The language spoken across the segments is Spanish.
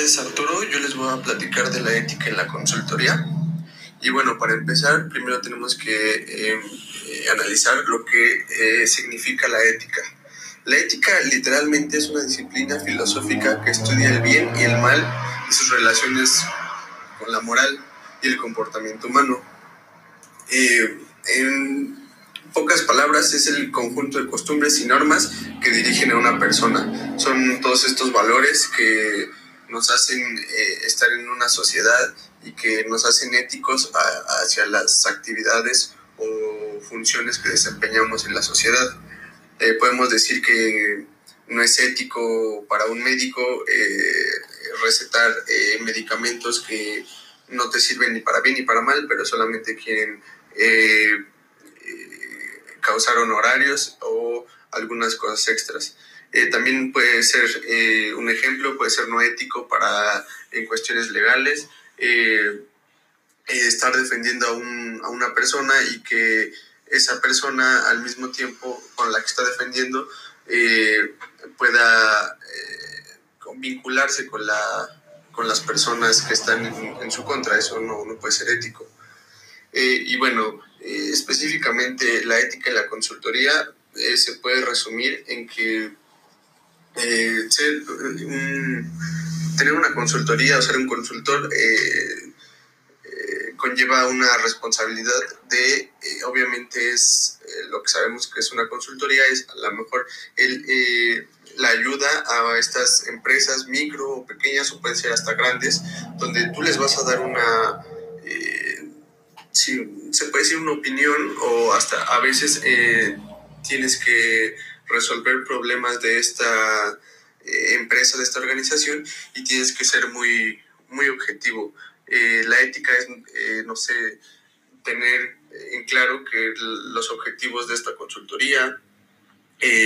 nombre es Arturo, yo les voy a platicar de la ética en la consultoría. Y bueno, para empezar, primero tenemos que em, eh, analizar lo que eh, significa la ética. La ética literalmente es una disciplina filosófica que estudia el bien y el mal y sus relaciones con la moral y el comportamiento humano. Eh, en pocas palabras, es el conjunto de costumbres y normas que dirigen a una persona. Son todos estos valores que nos hacen eh, estar en una sociedad y que nos hacen éticos hacia las actividades o funciones que desempeñamos en la sociedad. Eh, podemos decir que no es ético para un médico eh, recetar medicamentos que no te sirven ni para bien ni para mal, pero solamente quieren causar honorarios o algunas cosas extras. Eh, también puede ser eh, un ejemplo, puede ser no ético para en cuestiones legales, eh, estar defendiendo a, un, a, una persona y que esa persona al mismo tiempo con la que está defendiendo pueda vincularse con, la, con las personas que están en, su contra, eso no, no puede ser ético. y bueno, específicamente la ética y la consultoría se puede resumir en que eh, tener una consultoría o ser un consultor eh, eh, conlleva una responsabilidad de, obviamente es lo que sabemos que es una consultoría, es a lo mejor el, la ayuda a estas empresas micro o pequeñas o pueden ser hasta grandes, donde tú les vas a dar una, si se puede decir una opinión o hasta a veces tienes que resolver problemas de esta eh, empresa, de esta organización, y tienes que ser muy, muy objetivo. Eh, la ética es, eh, no sé, tener en claro que los objetivos de esta consultoría,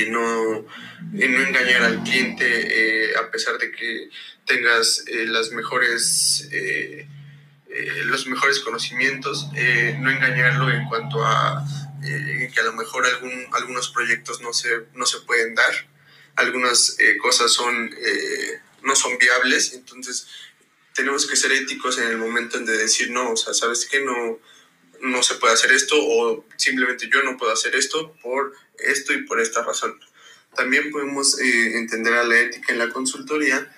no, no engañar al cliente a pesar de que tengas las mejores los mejores conocimientos, no engañarlo en cuanto a eh, que a lo mejor algún, algunos proyectos no se, no se pueden dar, algunas eh, cosas son, eh, no son viables, entonces tenemos que ser éticos en el momento de decir no, o sea, ¿sabes qué? No, no se puede hacer esto o simplemente yo no puedo hacer esto por esto y por esta razón. También podemos entender a la ética en la consultoría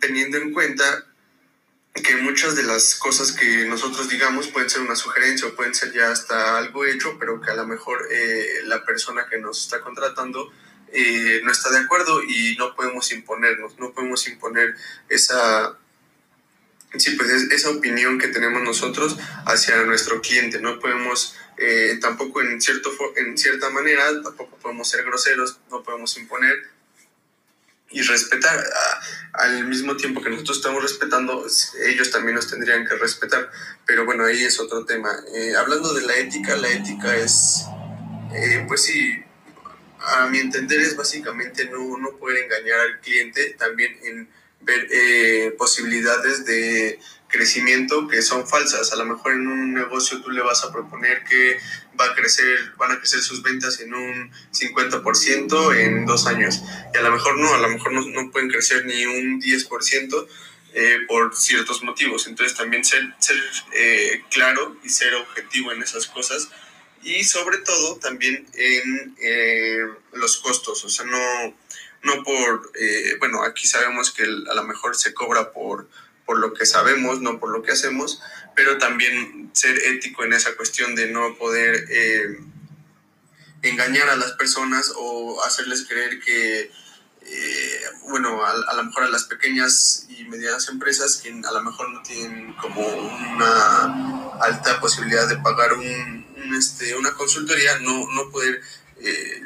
teniendo en cuenta que muchas de las cosas que nosotros digamos pueden ser una sugerencia o pueden ser ya hasta algo hecho, pero que a lo mejor eh, la persona que nos está contratando eh, no está de acuerdo y no podemos imponernos, no podemos imponer esa, sí, pues esa opinión que tenemos nosotros hacia nuestro cliente, no podemos eh, tampoco en, cierto, en cierta manera, tampoco podemos ser groseros, no podemos imponer, y respetar al mismo tiempo que nosotros estamos respetando, ellos también nos tendrían que respetar. Pero bueno, ahí es otro tema. Eh, hablando de la ética, la ética es, eh, pues sí, a mi entender es básicamente no, no poder engañar al cliente, también en ver eh, posibilidades de crecimiento que son falsas. A lo mejor en un negocio tú le vas a proponer que va a crecer, van a crecer sus ventas en un 50% en dos años. Y a lo mejor no, a lo mejor no, no pueden crecer ni un 10% eh, por ciertos motivos. Entonces también ser, ser eh, claro y ser objetivo en esas cosas. Y sobre todo también en eh, los costos. O sea, no, no por, bueno, aquí sabemos que a lo mejor se cobra por por lo que sabemos, no por lo que hacemos, pero también ser ético en esa cuestión de no poder eh, engañar a las personas o hacerles creer que, eh, bueno, a, lo mejor a las pequeñas y medianas empresas que a lo mejor no tienen como una alta posibilidad de pagar un, este, una consultoría, no, no poder... Eh,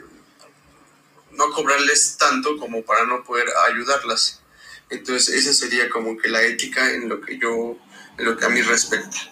no cobrarles tanto como para no poder ayudarlas. Entonces, esa sería como que la ética en lo que yo, en lo que a mí respecta.